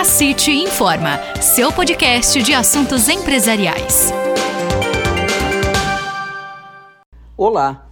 A City Informa, seu podcast de assuntos empresariais. Olá!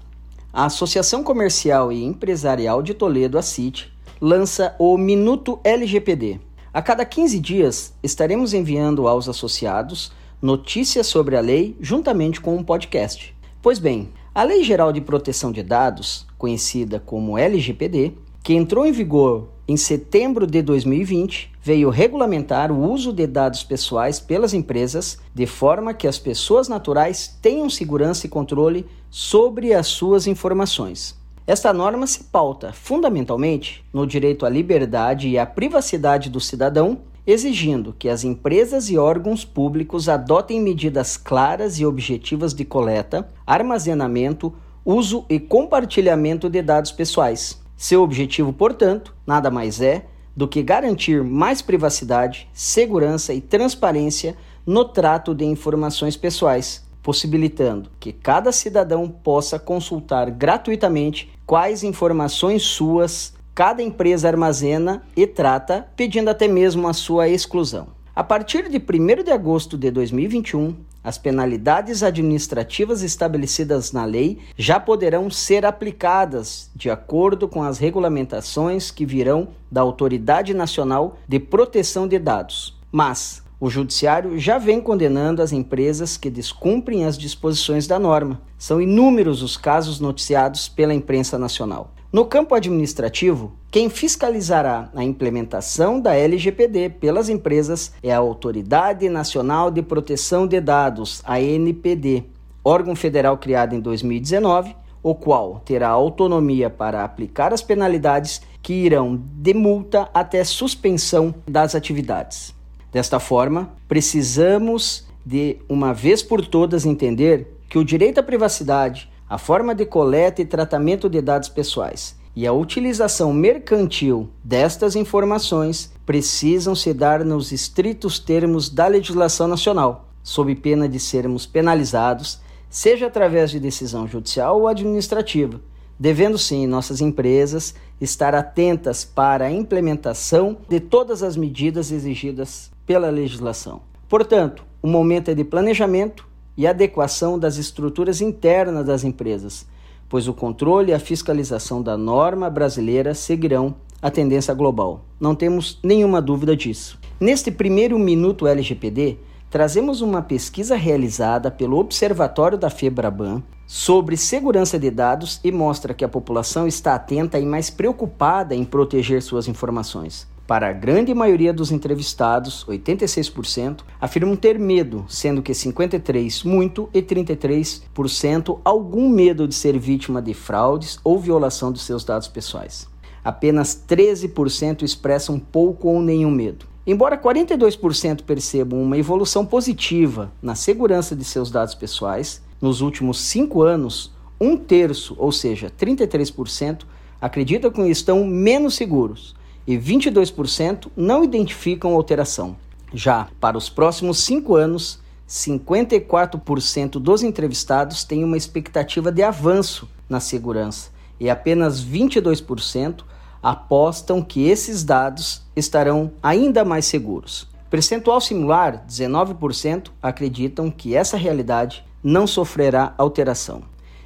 A Associação Comercial e Empresarial de Toledo, a CIT, lança o Minuto LGPD. A cada 15 dias estaremos enviando aos associados notícias sobre a lei juntamente com um podcast. Pois bem, a Lei Geral de Proteção de Dados, conhecida como LGPD, que entrou em vigor em setembro de 2020, veio regulamentar o uso de dados pessoais pelas empresas de forma que as pessoas naturais tenham segurança e controle sobre as suas informações. Esta norma se pauta fundamentalmente no direito à liberdade e à privacidade do cidadão, exigindo que as empresas e órgãos públicos adotem medidas claras e objetivas de coleta, armazenamento, uso e compartilhamento de dados pessoais, seu objetivo, portanto, nada mais é do que garantir mais privacidade, segurança e transparência no trato de informações pessoais, possibilitando que cada cidadão possa consultar gratuitamente quais informações suas cada empresa armazena e trata, pedindo até mesmo a sua exclusão. A partir de 1 de agosto de 2021, as penalidades administrativas estabelecidas na lei já poderão ser aplicadas de acordo com as regulamentações que virão da Autoridade Nacional de Proteção de Dados. Mas o Judiciário já vem condenando as empresas que descumprem as disposições da norma. São inúmeros os casos noticiados pela imprensa nacional. No campo administrativo, quem fiscalizará a implementação da LGPD pelas empresas é a Autoridade Nacional de Proteção de Dados, ANPD, órgão federal criado em 2019, o qual terá autonomia para aplicar as penalidades que irão de multa até suspensão das atividades. Desta forma, precisamos de uma vez por todas entender que o direito à privacidade a forma de coleta e tratamento de dados pessoais e a utilização mercantil destas informações precisam se dar nos estritos termos da legislação nacional, sob pena de sermos penalizados, seja através de decisão judicial ou administrativa, devendo sim nossas empresas estar atentas para a implementação de todas as medidas exigidas pela legislação. Portanto, o momento é de planejamento, e adequação das estruturas internas das empresas, pois o controle e a fiscalização da norma brasileira seguirão a tendência global. Não temos nenhuma dúvida disso. Neste primeiro minuto LGPD, trazemos uma pesquisa realizada pelo Observatório da FEBRABAN sobre segurança de dados e mostra que a população está atenta e mais preocupada em proteger suas informações. Para a grande maioria dos entrevistados, 86%, afirmam ter medo, sendo que 53% muito e 33% algum medo de ser vítima de fraudes ou violação dos seus dados pessoais. Apenas 13% expressam pouco ou nenhum medo. Embora 42% percebam uma evolução positiva na segurança de seus dados pessoais, nos últimos cinco anos, um terço, ou seja, 33%, acredita que estão menos seguros e 22% não identificam alteração. Já para os próximos cinco anos, 54% dos entrevistados têm uma expectativa de avanço na segurança e apenas 22% apostam que esses dados estarão ainda mais seguros. Percentual similar, 19%, acreditam que essa realidade não sofrerá alteração.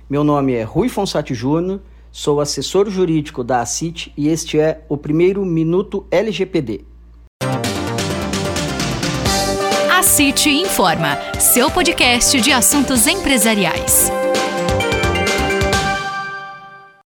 Meu nome é Rui Fonsati Júnior Sou assessor jurídico da ACIT e este é o primeiro Minuto LGPD. A CIT informa, seu podcast de assuntos empresariais.